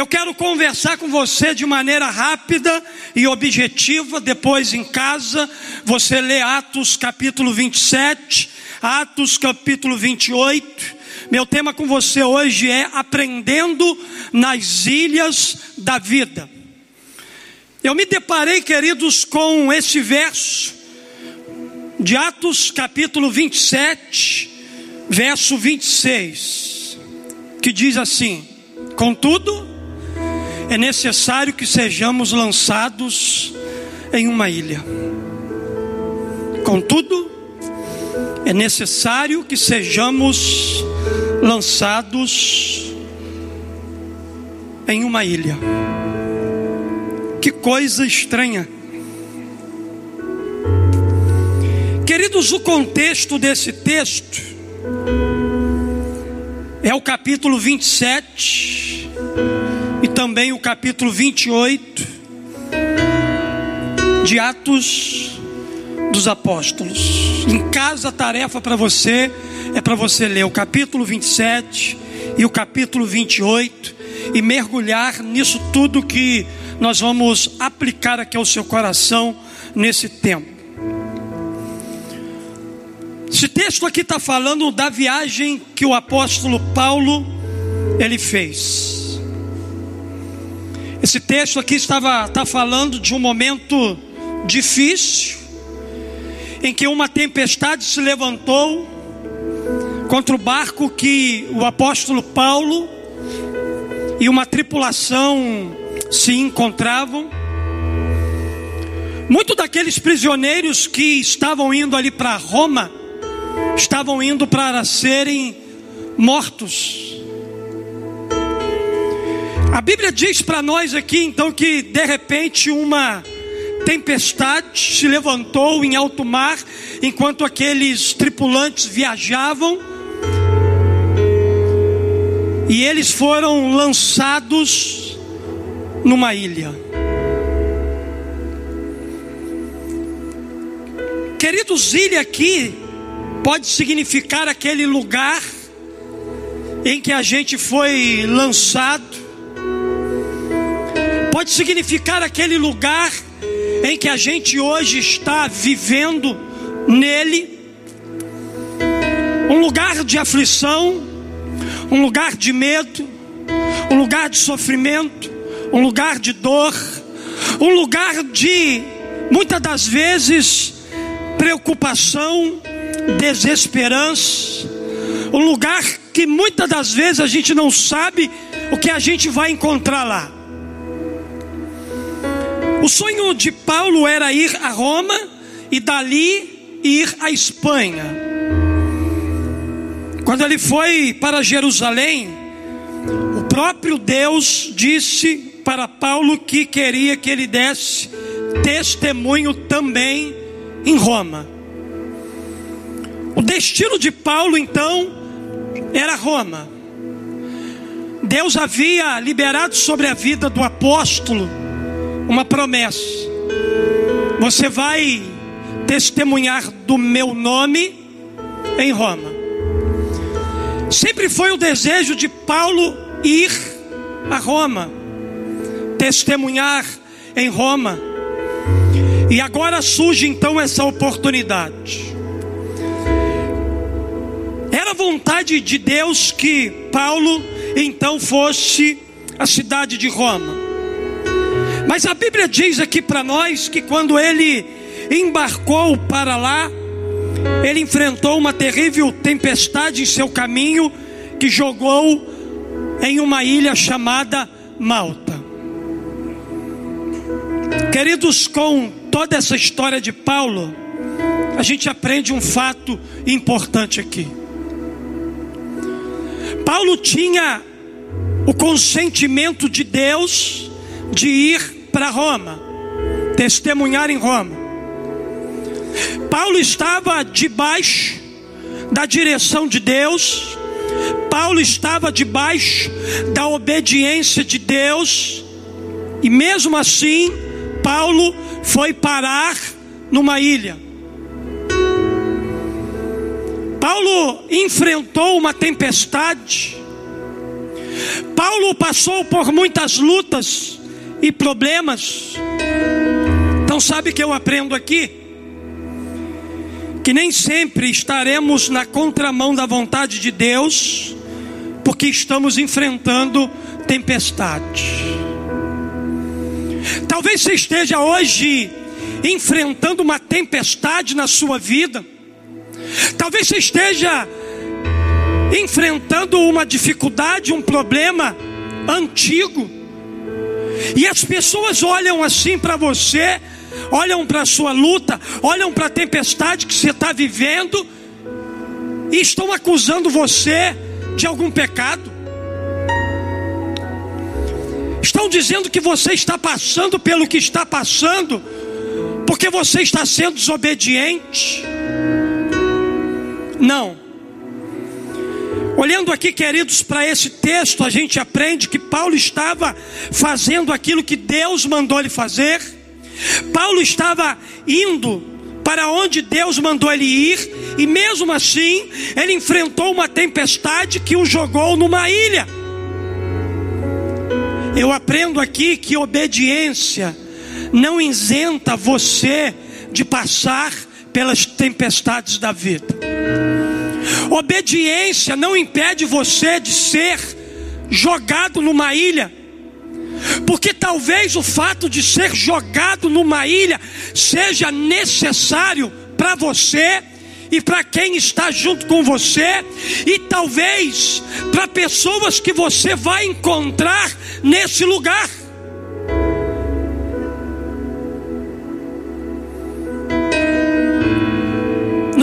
Eu quero conversar com você de maneira rápida e objetiva. Depois, em casa, você lê Atos capítulo 27, Atos capítulo 28. Meu tema com você hoje é Aprendendo nas Ilhas da Vida. Eu me deparei, queridos, com esse verso de Atos capítulo 27, verso 26, que diz assim: Contudo, é necessário que sejamos lançados em uma ilha. Contudo, é necessário que sejamos lançados em uma ilha. Que coisa estranha. Queridos, o contexto desse texto é o capítulo 27 e também o capítulo 28 de Atos dos Apóstolos. Em casa, a tarefa para você é para você ler o capítulo 27 e o capítulo 28 e mergulhar nisso tudo que nós vamos aplicar aqui ao seu coração nesse tempo. Esse texto aqui está falando da viagem que o apóstolo Paulo ele fez. Esse texto aqui estava está falando de um momento difícil, em que uma tempestade se levantou contra o barco que o apóstolo Paulo e uma tripulação se encontravam. Muitos daqueles prisioneiros que estavam indo ali para Roma estavam indo para serem mortos. A Bíblia diz para nós aqui então que de repente uma tempestade se levantou em alto mar enquanto aqueles tripulantes viajavam e eles foram lançados numa ilha. Queridos, ilha aqui pode significar aquele lugar em que a gente foi lançado pode significar aquele lugar em que a gente hoje está vivendo nele, um lugar de aflição, um lugar de medo, um lugar de sofrimento, um lugar de dor, um lugar de muitas das vezes preocupação, desesperança, um lugar que muitas das vezes a gente não sabe o que a gente vai encontrar lá. O sonho de Paulo era ir a Roma e dali ir à Espanha. Quando ele foi para Jerusalém, o próprio Deus disse para Paulo que queria que ele desse testemunho também em Roma. O destino de Paulo então era Roma. Deus havia liberado sobre a vida do apóstolo uma promessa: você vai testemunhar do meu nome em Roma. Sempre foi o desejo de Paulo ir a Roma, testemunhar em Roma. E agora surge então essa oportunidade. Era vontade de Deus que Paulo então fosse à cidade de Roma. Mas a Bíblia diz aqui para nós que quando ele embarcou para lá, ele enfrentou uma terrível tempestade em seu caminho que jogou em uma ilha chamada Malta. Queridos, com toda essa história de Paulo, a gente aprende um fato importante aqui. Paulo tinha o consentimento de Deus de ir para Roma, testemunhar em Roma. Paulo estava debaixo da direção de Deus, Paulo estava debaixo da obediência de Deus, e mesmo assim, Paulo foi parar numa ilha. Paulo enfrentou uma tempestade, Paulo passou por muitas lutas e problemas. Então, sabe que eu aprendo aqui? Que nem sempre estaremos na contramão da vontade de Deus, porque estamos enfrentando tempestade. Talvez você esteja hoje enfrentando uma tempestade na sua vida. Talvez você esteja enfrentando uma dificuldade, um problema antigo. E as pessoas olham assim para você, olham para a sua luta, olham para a tempestade que você está vivendo e estão acusando você de algum pecado. Estão dizendo que você está passando pelo que está passando, porque você está sendo desobediente. Não. Olhando aqui, queridos, para esse texto, a gente aprende que Paulo estava fazendo aquilo que Deus mandou ele fazer. Paulo estava indo para onde Deus mandou ele ir, e mesmo assim, ele enfrentou uma tempestade que o jogou numa ilha. Eu aprendo aqui que obediência não isenta você de passar pelas tempestades da vida. Obediência não impede você de ser jogado numa ilha. Porque talvez o fato de ser jogado numa ilha seja necessário para você e para quem está junto com você, e talvez para pessoas que você vai encontrar nesse lugar.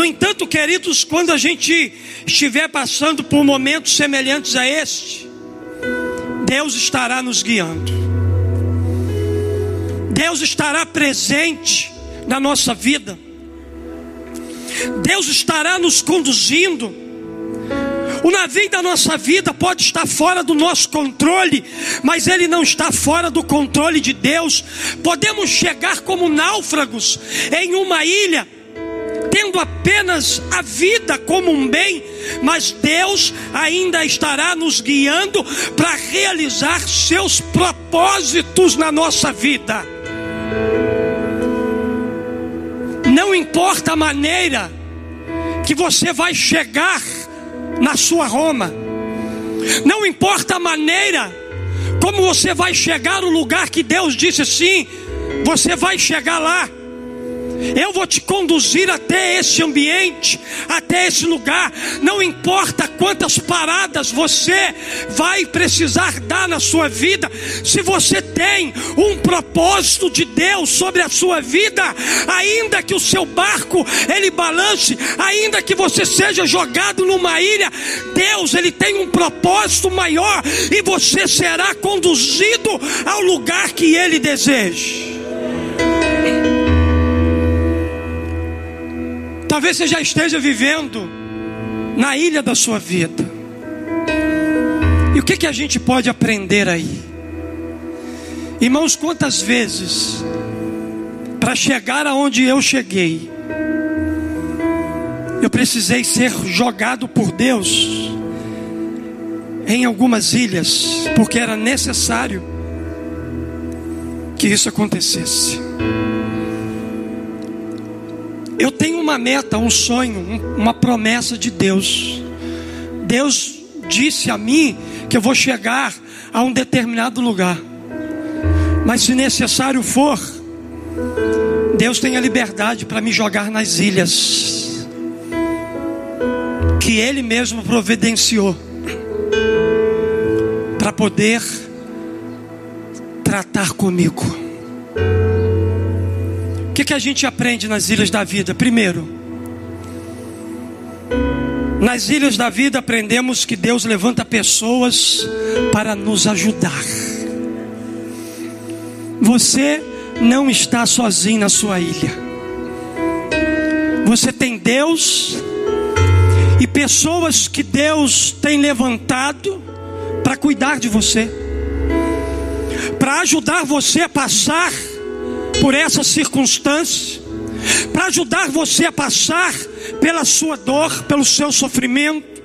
Entanto, queridos, quando a gente estiver passando por momentos semelhantes a este, Deus estará nos guiando, Deus estará presente na nossa vida, Deus estará nos conduzindo. O navio da nossa vida pode estar fora do nosso controle, mas ele não está fora do controle de Deus. Podemos chegar como náufragos em uma ilha, tendo apenas a vida como um bem, mas Deus ainda estará nos guiando para realizar seus propósitos na nossa vida. Não importa a maneira que você vai chegar na sua Roma, não importa a maneira como você vai chegar no lugar que Deus disse sim, você vai chegar lá. Eu vou te conduzir até esse ambiente, até esse lugar. Não importa quantas paradas você vai precisar dar na sua vida, se você tem um propósito de Deus sobre a sua vida, ainda que o seu barco ele balance, ainda que você seja jogado numa ilha, Deus ele tem um propósito maior e você será conduzido ao lugar que ele deseja. Talvez você já esteja vivendo na ilha da sua vida. E o que, que a gente pode aprender aí? Irmãos, quantas vezes, para chegar aonde eu cheguei, eu precisei ser jogado por Deus em algumas ilhas, porque era necessário que isso acontecesse. Eu tenho uma meta, um sonho, uma promessa de Deus. Deus disse a mim que eu vou chegar a um determinado lugar. Mas se necessário for, Deus tem a liberdade para me jogar nas ilhas que Ele mesmo providenciou para poder tratar comigo que, que a gente aprende nas ilhas da vida? Primeiro, nas ilhas da vida aprendemos que Deus levanta pessoas para nos ajudar. Você não está sozinho na sua ilha. Você tem Deus e pessoas que Deus tem levantado para cuidar de você, para ajudar você a passar por essa circunstância, para ajudar você a passar pela sua dor, pelo seu sofrimento.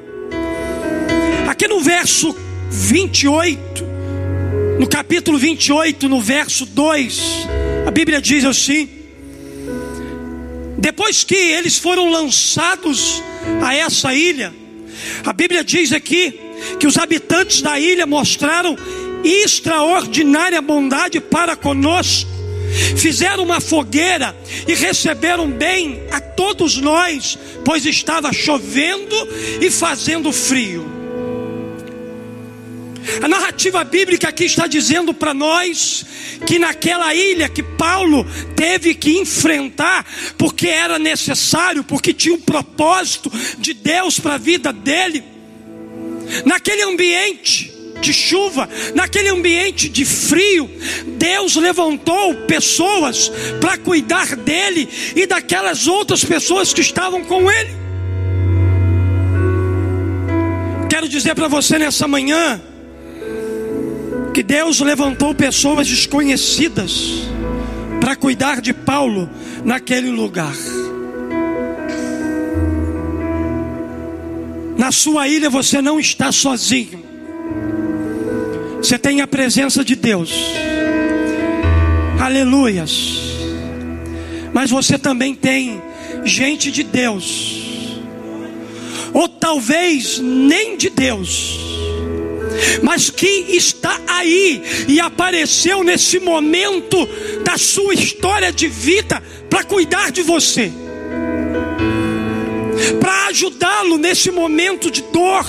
Aqui no verso 28, no capítulo 28, no verso 2, a Bíblia diz assim: depois que eles foram lançados a essa ilha, a Bíblia diz aqui que os habitantes da ilha mostraram extraordinária bondade para conosco. Fizeram uma fogueira e receberam bem a todos nós, pois estava chovendo e fazendo frio. A narrativa bíblica aqui está dizendo para nós que naquela ilha que Paulo teve que enfrentar, porque era necessário, porque tinha um propósito de Deus para a vida dele, naquele ambiente de chuva, naquele ambiente de frio, Deus levantou pessoas para cuidar dele e daquelas outras pessoas que estavam com ele. Quero dizer para você nessa manhã, que Deus levantou pessoas desconhecidas para cuidar de Paulo naquele lugar. Na sua ilha você não está sozinho. Você tem a presença de Deus. Aleluias. Mas você também tem gente de Deus. Ou talvez nem de Deus mas que está aí e apareceu nesse momento da sua história de vida para cuidar de você, para ajudá-lo nesse momento de dor.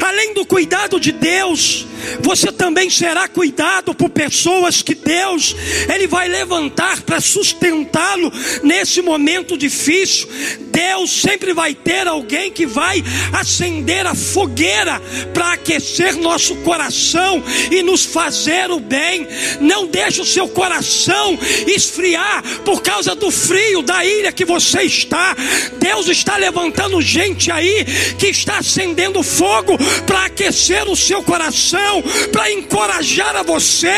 Além do cuidado de Deus, você também será cuidado por pessoas que Deus ele vai levantar para sustentá-lo nesse momento difícil. Deus sempre vai ter alguém que vai acender a fogueira para aquecer nosso coração e nos fazer o bem. Não deixe o seu coração esfriar por causa do frio da ilha que você está. Deus está levantando gente aí que está acendendo fogo para aquecer o seu coração para encorajar a você,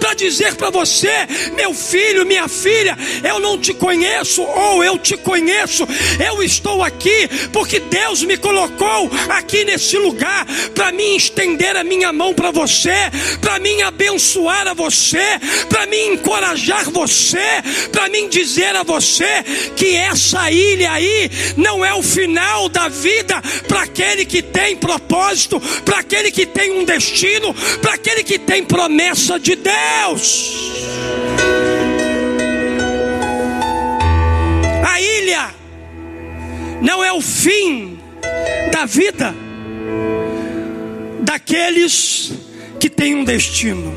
para dizer para você, meu filho, minha filha, eu não te conheço ou eu te conheço. Eu estou aqui porque Deus me colocou aqui nesse lugar para me estender a minha mão para você, para me abençoar a você, para me encorajar você, para me dizer a você que essa ilha aí não é o final da vida para aquele que tem propósito, para aquele que tem um destino para aquele que tem promessa de Deus. A ilha não é o fim da vida daqueles que têm um destino.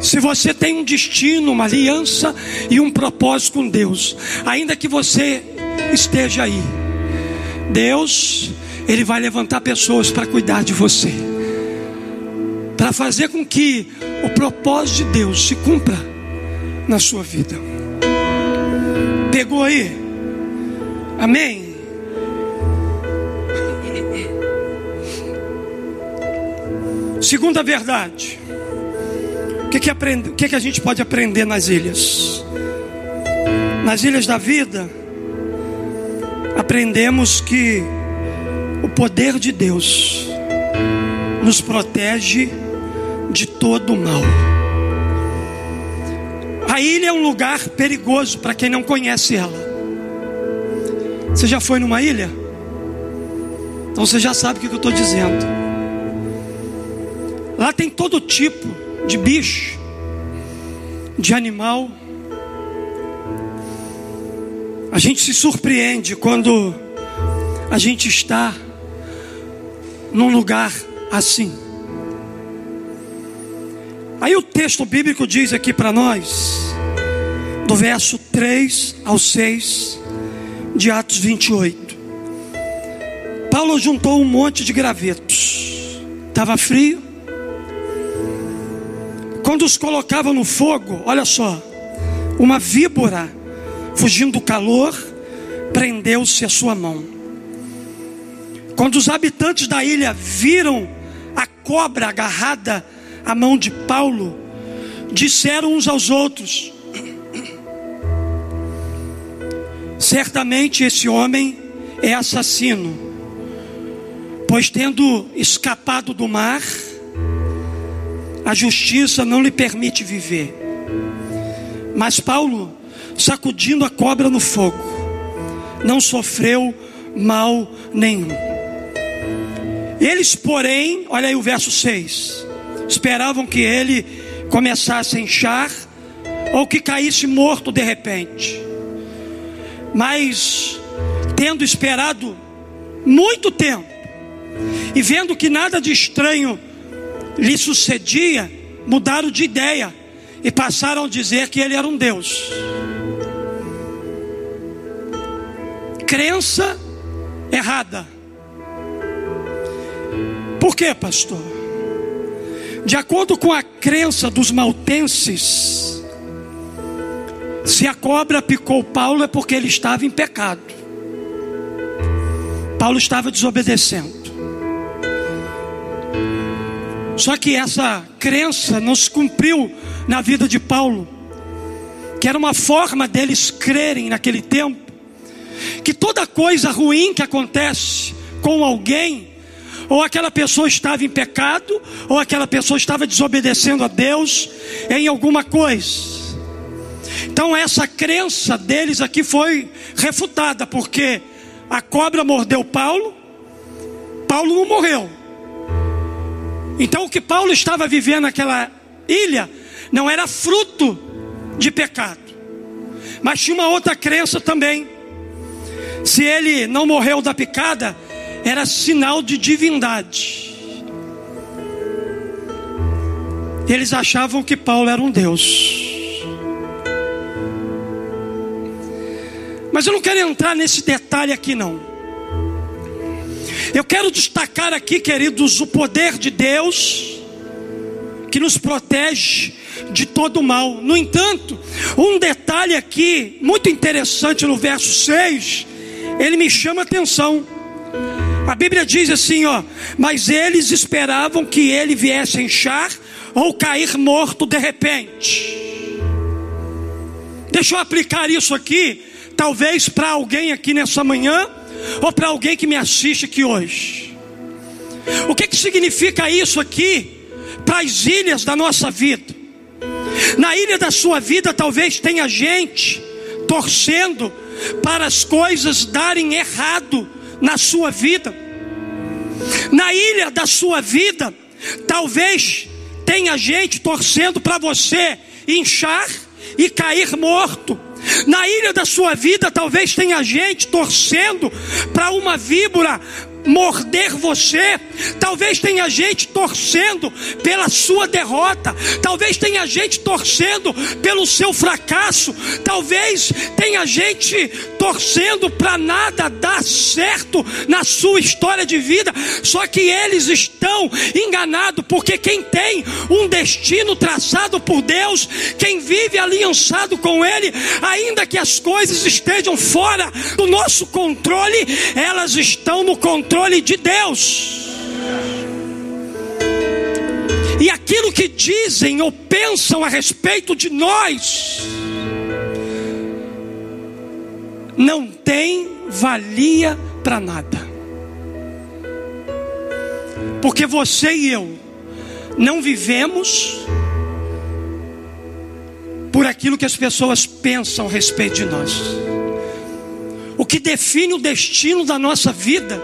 Se você tem um destino, uma aliança e um propósito com Deus, ainda que você esteja aí, Deus, Ele vai levantar pessoas para cuidar de você para fazer com que o propósito de Deus se cumpra na sua vida. Pegou aí? Amém? Segunda verdade. O que, que, aprende, o que, que a gente pode aprender nas ilhas? Nas ilhas da vida, aprendemos que o poder de Deus nos protege de todo o mal. A ilha é um lugar perigoso para quem não conhece ela. Você já foi numa ilha? Então você já sabe o que eu estou dizendo. Lá tem todo tipo de bicho, de animal. A gente se surpreende quando a gente está num lugar assim. Aí o texto bíblico diz aqui para nós, do verso 3 ao 6 de Atos 28. Paulo juntou um monte de gravetos, estava frio. Quando os colocava no fogo, olha só, uma víbora, fugindo do calor, prendeu-se a sua mão. Quando os habitantes da ilha viram a cobra agarrada a mão de Paulo, disseram uns aos outros: Certamente esse homem é assassino, Pois tendo escapado do mar, a justiça não lhe permite viver. Mas Paulo, sacudindo a cobra no fogo, não sofreu mal nenhum. Eles, porém, olha aí o verso 6, esperavam que ele começasse a inchar ou que caísse morto de repente. Mas, tendo esperado muito tempo, e vendo que nada de estranho lhe sucedia, mudaram de ideia e passaram a dizer que ele era um Deus. Crença errada. Por quê, pastor? De acordo com a crença dos maltenses, se a cobra picou Paulo é porque ele estava em pecado. Paulo estava desobedecendo. Só que essa crença não se cumpriu na vida de Paulo, que era uma forma deles crerem naquele tempo, que toda coisa ruim que acontece com alguém, ou aquela pessoa estava em pecado, ou aquela pessoa estava desobedecendo a Deus em alguma coisa. Então essa crença deles aqui foi refutada, porque a cobra mordeu Paulo, Paulo não morreu. Então o que Paulo estava vivendo naquela ilha não era fruto de pecado, mas tinha uma outra crença também. Se ele não morreu da picada, era sinal de divindade. Eles achavam que Paulo era um Deus. Mas eu não quero entrar nesse detalhe aqui não. Eu quero destacar aqui, queridos, o poder de Deus que nos protege de todo mal. No entanto, um detalhe aqui muito interessante no verso 6, ele me chama a atenção. A Bíblia diz assim, ó: "Mas eles esperavam que ele viesse inchar ou cair morto de repente". Deixa eu aplicar isso aqui, talvez para alguém aqui nessa manhã ou para alguém que me assiste aqui hoje. O que, que significa isso aqui para as ilhas da nossa vida? Na ilha da sua vida, talvez tenha gente torcendo para as coisas darem errado na sua vida. Na ilha da sua vida, talvez tenha gente torcendo para você inchar e cair morto. Na ilha da sua vida, talvez tenha gente torcendo para uma víbora morder você. Talvez tenha gente torcendo pela sua derrota. Talvez tenha gente torcendo pelo seu fracasso. Talvez tenha gente torcendo para nada dar certo na sua história de vida. Só que eles estão enganados, porque quem tem um destino traçado por Deus, quem vive aliançado com Ele, ainda que as coisas estejam fora do nosso controle, elas estão no controle de Deus. E aquilo que dizem ou pensam a respeito de nós não tem valia para nada. Porque você e eu não vivemos por aquilo que as pessoas pensam a respeito de nós. O que define o destino da nossa vida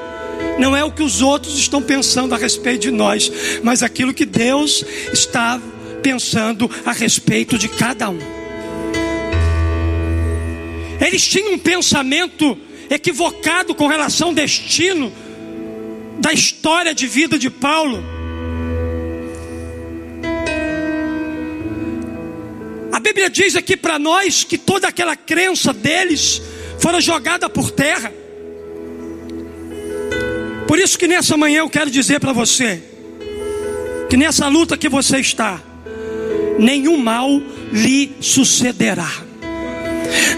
não é o que os outros estão pensando a respeito de nós, mas aquilo que Deus está pensando a respeito de cada um. Eles tinham um pensamento equivocado com relação ao destino da história de vida de Paulo. Bíblia diz aqui para nós que toda aquela crença deles fora jogada por terra. Por isso que nessa manhã eu quero dizer para você que nessa luta que você está, nenhum mal lhe sucederá.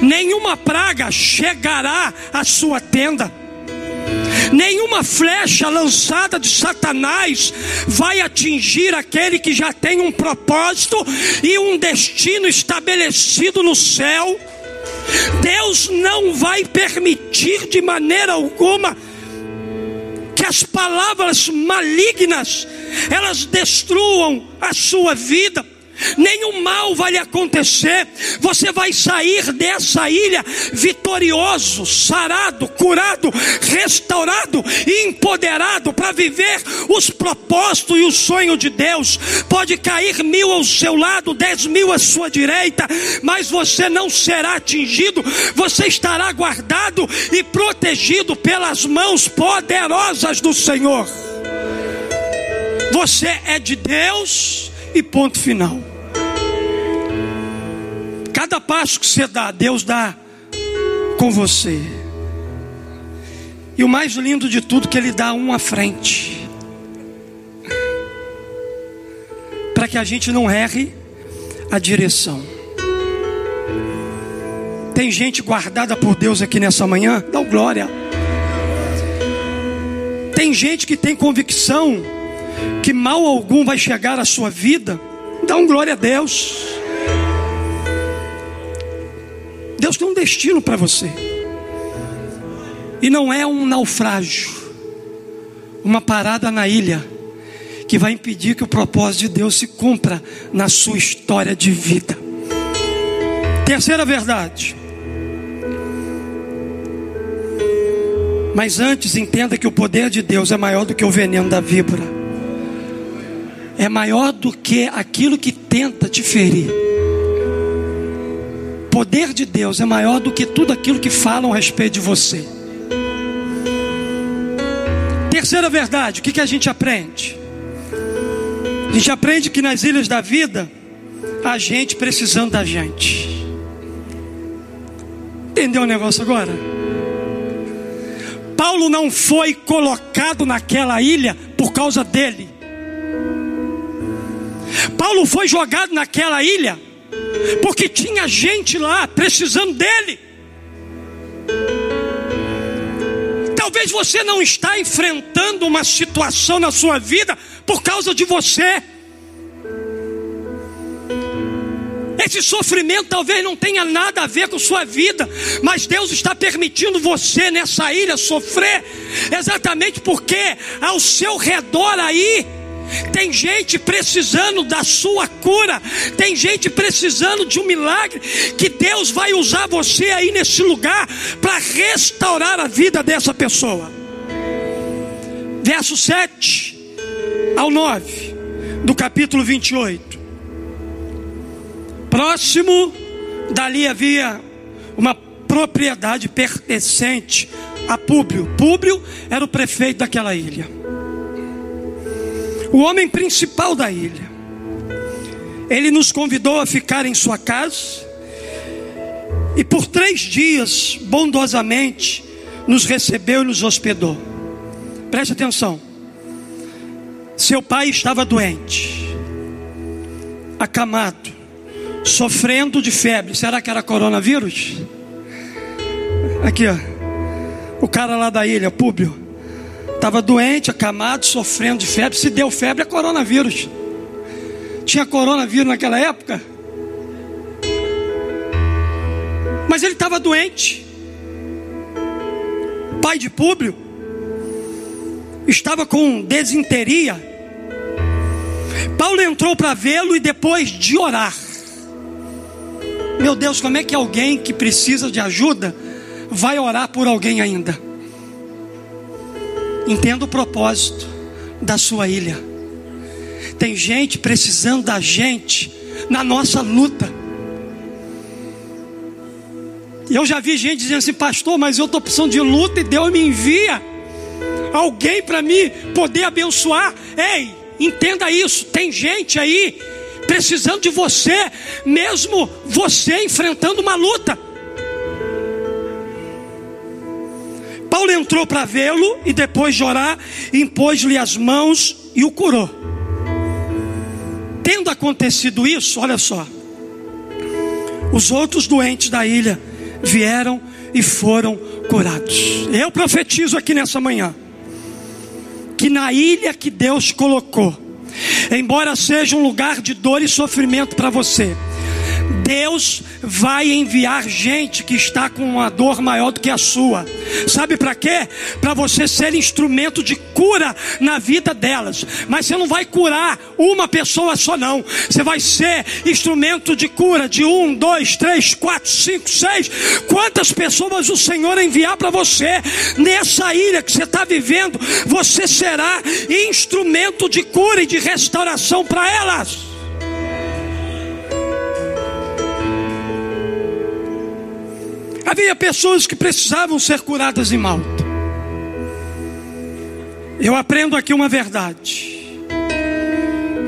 Nenhuma praga chegará à sua tenda. Nenhuma flecha lançada de Satanás vai atingir aquele que já tem um propósito e um destino estabelecido no céu. Deus não vai permitir de maneira alguma as palavras malignas elas destruam a sua vida nenhum mal vai lhe acontecer, você vai sair dessa ilha vitorioso, sarado, curado, restaurado e empoderado para viver os propósitos e o sonho de Deus. Pode cair mil ao seu lado, dez mil à sua direita, mas você não será atingido, você estará guardado e protegido pelas mãos poderosas do Senhor. Você é de Deus e ponto final. Cada passo que você dá, Deus dá com você. E o mais lindo de tudo, que Ele dá um à frente. Para que a gente não erre a direção. Tem gente guardada por Deus aqui nessa manhã? Dá glória. Tem gente que tem convicção que mal algum vai chegar à sua vida? Dá um glória a Deus. Deus tem um destino para você. E não é um naufrágio, uma parada na ilha, que vai impedir que o propósito de Deus se cumpra na sua história de vida. Terceira verdade. Mas antes entenda que o poder de Deus é maior do que o veneno da víbora. É maior do que aquilo que tenta te ferir poder de Deus é maior do que tudo aquilo que falam a respeito de você. Terceira verdade, o que, que a gente aprende? A gente aprende que nas ilhas da vida, a gente precisando da gente. Entendeu o negócio agora? Paulo não foi colocado naquela ilha por causa dele. Paulo foi jogado naquela ilha porque tinha gente lá precisando dele. Talvez você não está enfrentando uma situação na sua vida por causa de você. Esse sofrimento talvez não tenha nada a ver com sua vida, mas Deus está permitindo você nessa ilha sofrer, exatamente porque ao seu redor aí tem gente precisando da sua cura, tem gente precisando de um milagre que Deus vai usar você aí nesse lugar para restaurar a vida dessa pessoa. Verso 7 ao 9 do capítulo 28. Próximo dali havia uma propriedade pertencente a Públio. Públio era o prefeito daquela ilha o homem principal da ilha. Ele nos convidou a ficar em sua casa e por três dias, bondosamente, nos recebeu e nos hospedou. Preste atenção. Seu pai estava doente, acamado, sofrendo de febre. Será que era coronavírus? Aqui, ó. O cara lá da ilha, Públio Estava doente, acamado, sofrendo de febre. Se deu febre, é coronavírus. Tinha coronavírus naquela época. Mas ele estava doente. Pai de Públio. Estava com desinteria. Paulo entrou para vê-lo e depois de orar. Meu Deus, como é que alguém que precisa de ajuda vai orar por alguém ainda? Entenda o propósito da sua ilha. Tem gente precisando da gente na nossa luta. Eu já vi gente dizendo assim, pastor, mas eu estou precisando de luta e Deus me envia alguém para mim poder abençoar. Ei, entenda isso. Tem gente aí precisando de você, mesmo você enfrentando uma luta. Entrou para vê-lo e depois de orar, impôs-lhe as mãos e o curou. Tendo acontecido isso, olha só, os outros doentes da ilha vieram e foram curados. Eu profetizo aqui nessa manhã que na ilha que Deus colocou, embora seja um lugar de dor e sofrimento para você, Deus vai enviar gente que está com uma dor maior do que a sua. Sabe para quê? Para você ser instrumento de cura na vida delas. Mas você não vai curar uma pessoa só, não. Você vai ser instrumento de cura de um, dois, três, quatro, cinco, seis. Quantas pessoas o Senhor enviar para você nessa ilha que você está vivendo, você será instrumento de cura e de restauração para elas. Havia pessoas que precisavam ser curadas em Malta. Eu aprendo aqui uma verdade.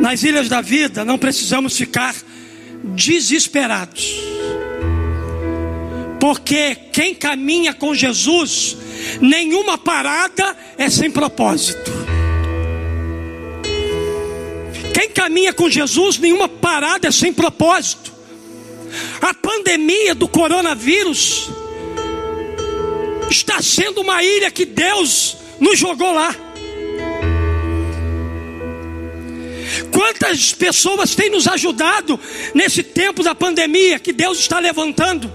Nas ilhas da vida não precisamos ficar desesperados. Porque quem caminha com Jesus, nenhuma parada é sem propósito. Quem caminha com Jesus, nenhuma parada é sem propósito. A pandemia do coronavírus está sendo uma ilha que Deus nos jogou lá. Quantas pessoas têm nos ajudado nesse tempo da pandemia que Deus está levantando?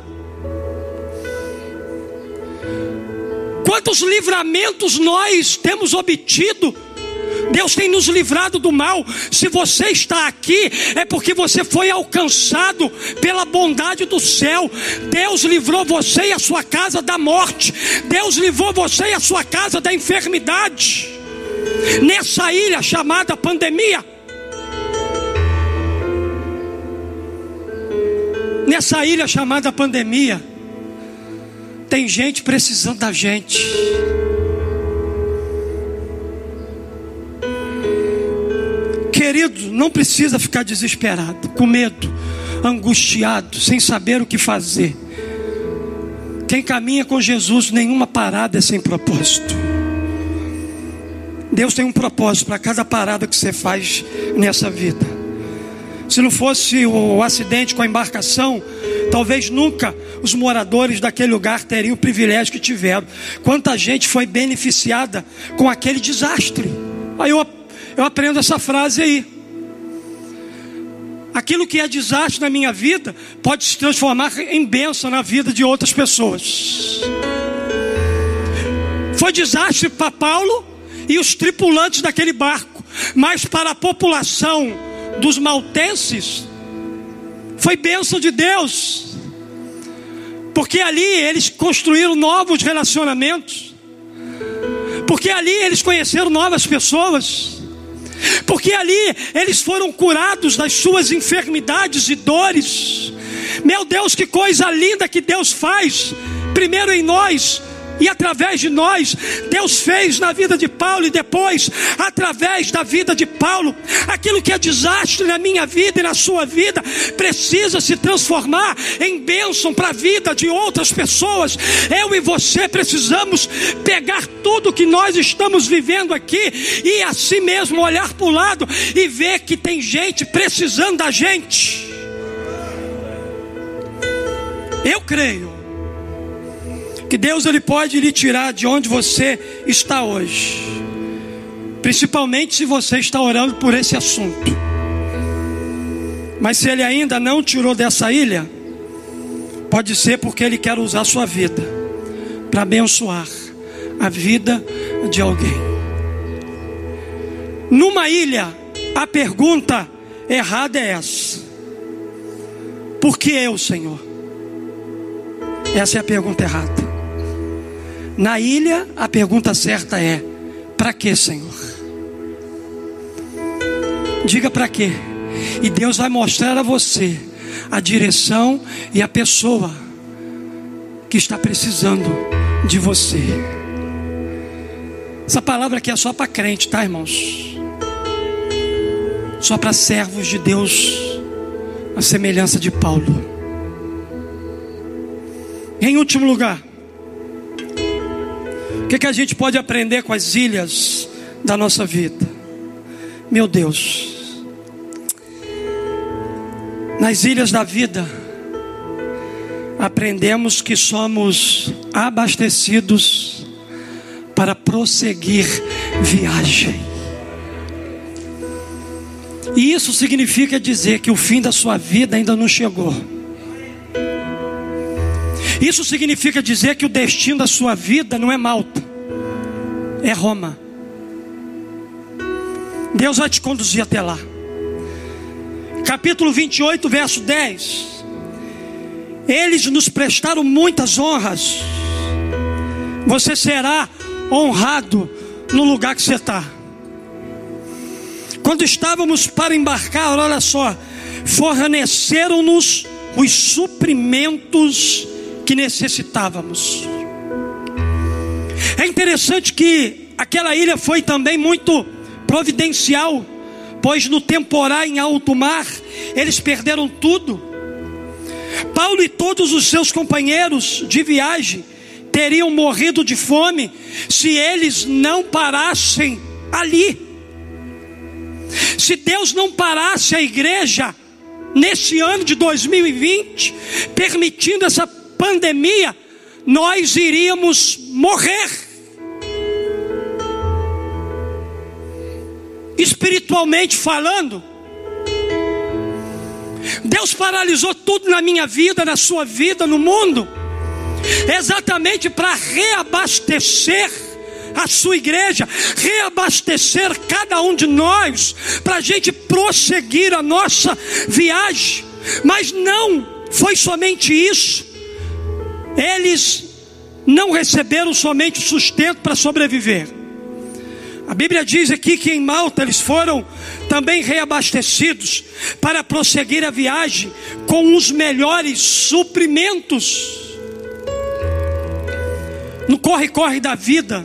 Quantos livramentos nós temos obtido Deus tem nos livrado do mal. Se você está aqui, é porque você foi alcançado pela bondade do céu. Deus livrou você e a sua casa da morte. Deus livrou você e a sua casa da enfermidade. Nessa ilha chamada pandemia. Nessa ilha chamada pandemia, tem gente precisando da gente. Querido, não precisa ficar desesperado, com medo, angustiado, sem saber o que fazer. Quem caminha com Jesus, nenhuma parada é sem propósito. Deus tem um propósito para cada parada que você faz nessa vida. Se não fosse o acidente com a embarcação, talvez nunca os moradores daquele lugar teriam o privilégio que tiveram. Quanta gente foi beneficiada com aquele desastre. Aí eu eu aprendo essa frase aí. Aquilo que é desastre na minha vida pode se transformar em bênção na vida de outras pessoas. Foi desastre para Paulo e os tripulantes daquele barco, mas para a população dos maltenses foi bênção de Deus, porque ali eles construíram novos relacionamentos, porque ali eles conheceram novas pessoas porque ali eles foram curados das suas enfermidades e dores. Meu Deus, que coisa linda que Deus faz, primeiro em nós, e através de nós, Deus fez na vida de Paulo e depois, através da vida de Paulo, aquilo que é desastre na minha vida e na sua vida, precisa se transformar em bênção para a vida de outras pessoas. Eu e você precisamos pegar tudo que nós estamos vivendo aqui e assim mesmo olhar para o lado e ver que tem gente precisando da gente. Eu creio que Deus ele pode lhe tirar de onde você está hoje. Principalmente se você está orando por esse assunto. Mas se ele ainda não tirou dessa ilha, pode ser porque ele quer usar sua vida para abençoar a vida de alguém. Numa ilha, a pergunta errada é essa: Por que eu, Senhor? Essa é a pergunta errada. Na ilha, a pergunta certa é: para que, Senhor? Diga para quê? E Deus vai mostrar a você a direção e a pessoa que está precisando de você. Essa palavra aqui é só para crente, tá, irmãos? Só para servos de Deus, a semelhança de Paulo. Em último lugar, o que, que a gente pode aprender com as ilhas da nossa vida? Meu Deus, nas ilhas da vida, aprendemos que somos abastecidos para prosseguir viagem. E isso significa dizer que o fim da sua vida ainda não chegou Isso significa dizer que o destino da sua vida não é Malta, é Roma. Deus vai te conduzir até lá. Capítulo 28, verso 10. Eles nos prestaram muitas honras. Você será honrado no lugar que você está. Quando estávamos para embarcar, olha só, forneceram-nos os suprimentos que necessitávamos. É interessante que aquela ilha foi também muito providencial, pois no temporar em alto mar, eles perderam tudo. Paulo e todos os seus companheiros de viagem teriam morrido de fome se eles não parassem ali. Se Deus não parasse a igreja nesse ano de 2020, permitindo essa pandemia, nós iríamos morrer. Espiritualmente falando, Deus paralisou tudo na minha vida, na sua vida, no mundo exatamente para reabastecer a sua igreja, reabastecer cada um de nós, para a gente prosseguir a nossa viagem. Mas não foi somente isso, eles não receberam somente sustento para sobreviver. A Bíblia diz aqui que em Malta eles foram também reabastecidos para prosseguir a viagem com os melhores suprimentos. No corre-corre da vida,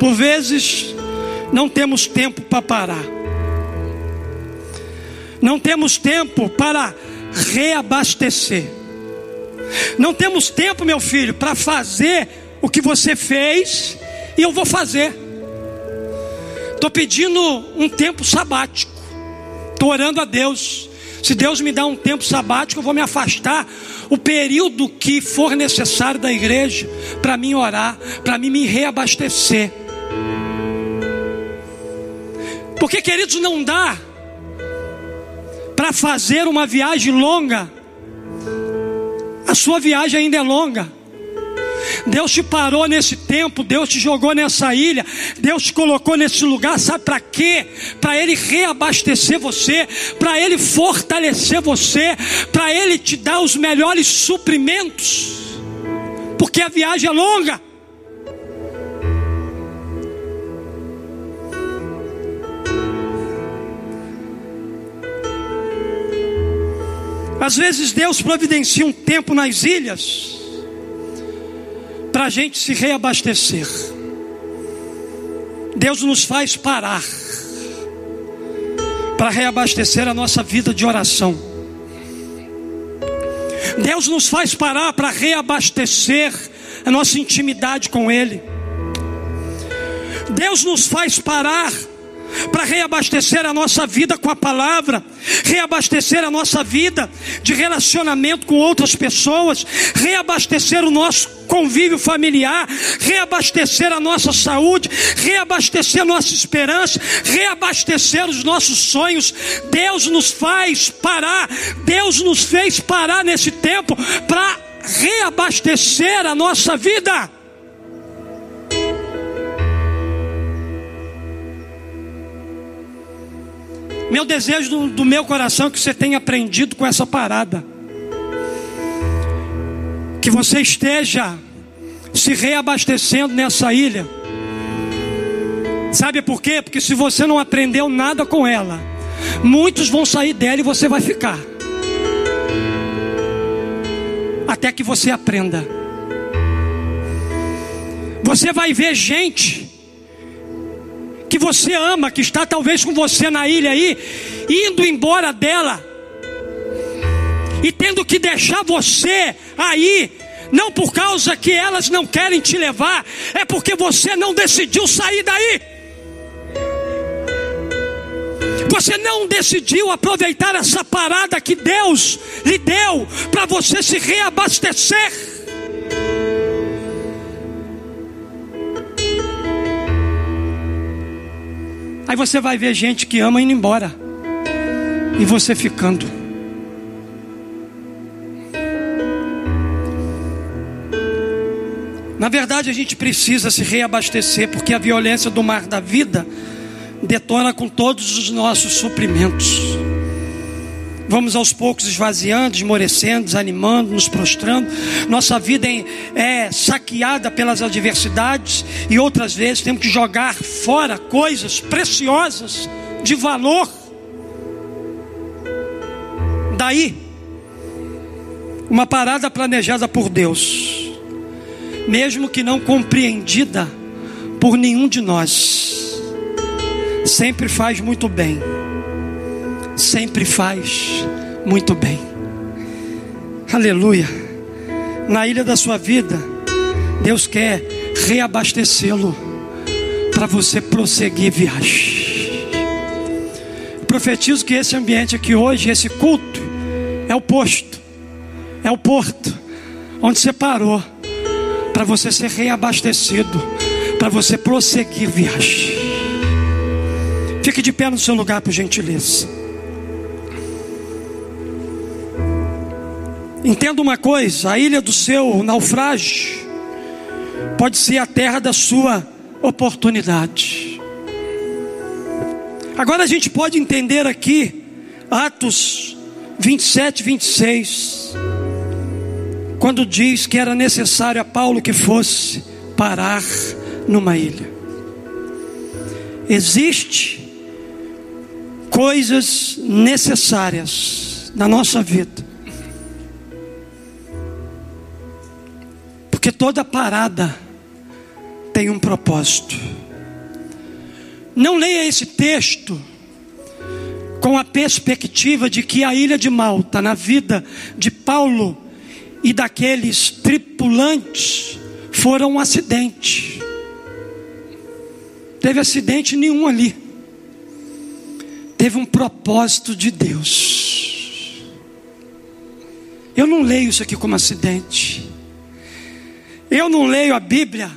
por vezes não temos tempo para parar, não temos tempo para reabastecer, não temos tempo, meu filho, para fazer o que você fez e eu vou fazer. Estou pedindo um tempo sabático, estou orando a Deus. Se Deus me dá um tempo sabático, eu vou me afastar o período que for necessário da igreja para mim orar, para mim me reabastecer. Porque, queridos, não dá para fazer uma viagem longa. A sua viagem ainda é longa. Deus te parou nesse tempo, Deus te jogou nessa ilha, Deus te colocou nesse lugar, sabe para quê? Para Ele reabastecer você, para Ele fortalecer você, para Ele te dar os melhores suprimentos, porque a viagem é longa. Às vezes Deus providencia um tempo nas ilhas para a gente se reabastecer. Deus nos faz parar para reabastecer a nossa vida de oração. Deus nos faz parar para reabastecer a nossa intimidade com Ele. Deus nos faz parar para reabastecer a nossa vida com a palavra, reabastecer a nossa vida de relacionamento com outras pessoas, reabastecer o nosso convívio familiar, reabastecer a nossa saúde, reabastecer nossa esperança, reabastecer os nossos sonhos. Deus nos faz parar, Deus nos fez parar nesse tempo para reabastecer a nossa vida. Meu desejo do, do meu coração é que você tenha aprendido com essa parada. Que você esteja se reabastecendo nessa ilha. Sabe por quê? Porque se você não aprendeu nada com ela, muitos vão sair dela e você vai ficar. Até que você aprenda. Você vai ver gente que você ama, que está talvez com você na ilha aí, indo embora dela, e tendo que deixar você aí, não por causa que elas não querem te levar, é porque você não decidiu sair daí. Você não decidiu aproveitar essa parada que Deus lhe deu para você se reabastecer. Aí você vai ver gente que ama indo embora. E você ficando. Na verdade, a gente precisa se reabastecer, porque a violência do mar da vida detona com todos os nossos suprimentos. Vamos aos poucos esvaziando, esmorecendo, desanimando, nos prostrando. Nossa vida é, saqueada pelas adversidades e outras vezes temos que jogar fora coisas preciosas de valor. Daí, uma parada planejada por Deus mesmo que não compreendida por nenhum de nós, sempre faz muito bem. Sempre faz muito bem. Aleluia. Na ilha da sua vida, Deus quer reabastecê-lo para você prosseguir viagem. profetizo que esse ambiente aqui hoje, esse culto, é o posto, é o porto onde você parou para você ser reabastecido, para você prosseguir viagem. Fique de pé no seu lugar, por gentileza. Entenda uma coisa: a ilha do seu naufrágio pode ser a terra da sua oportunidade. Agora a gente pode entender aqui, Atos 27, 26 quando diz que era necessário a Paulo que fosse parar numa ilha. Existe coisas necessárias na nossa vida. Porque toda parada tem um propósito. Não leia esse texto com a perspectiva de que a ilha de Malta, na vida de Paulo, e daqueles tripulantes foram um acidente. Teve acidente nenhum ali. Teve um propósito de Deus. Eu não leio isso aqui como acidente. Eu não leio a Bíblia.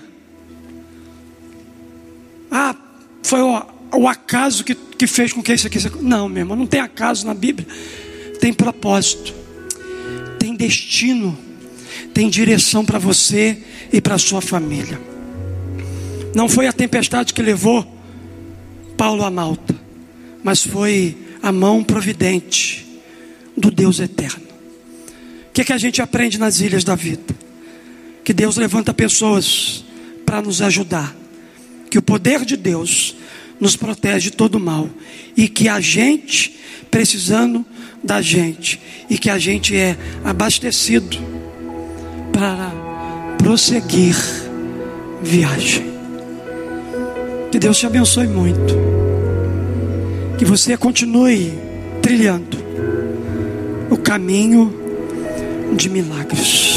Ah, foi o, o acaso que, que fez com que isso aqui. Não, meu irmão, não tem acaso na Bíblia. Tem propósito tem destino, tem direção para você e para sua família. Não foi a tempestade que levou Paulo a Malta, mas foi a mão providente do Deus eterno. O que, é que a gente aprende nas ilhas da vida? Que Deus levanta pessoas para nos ajudar, que o poder de Deus nos protege de todo mal e que a gente, precisando da gente e que a gente é abastecido para prosseguir viagem. Que Deus te abençoe muito. Que você continue trilhando o caminho de milagres.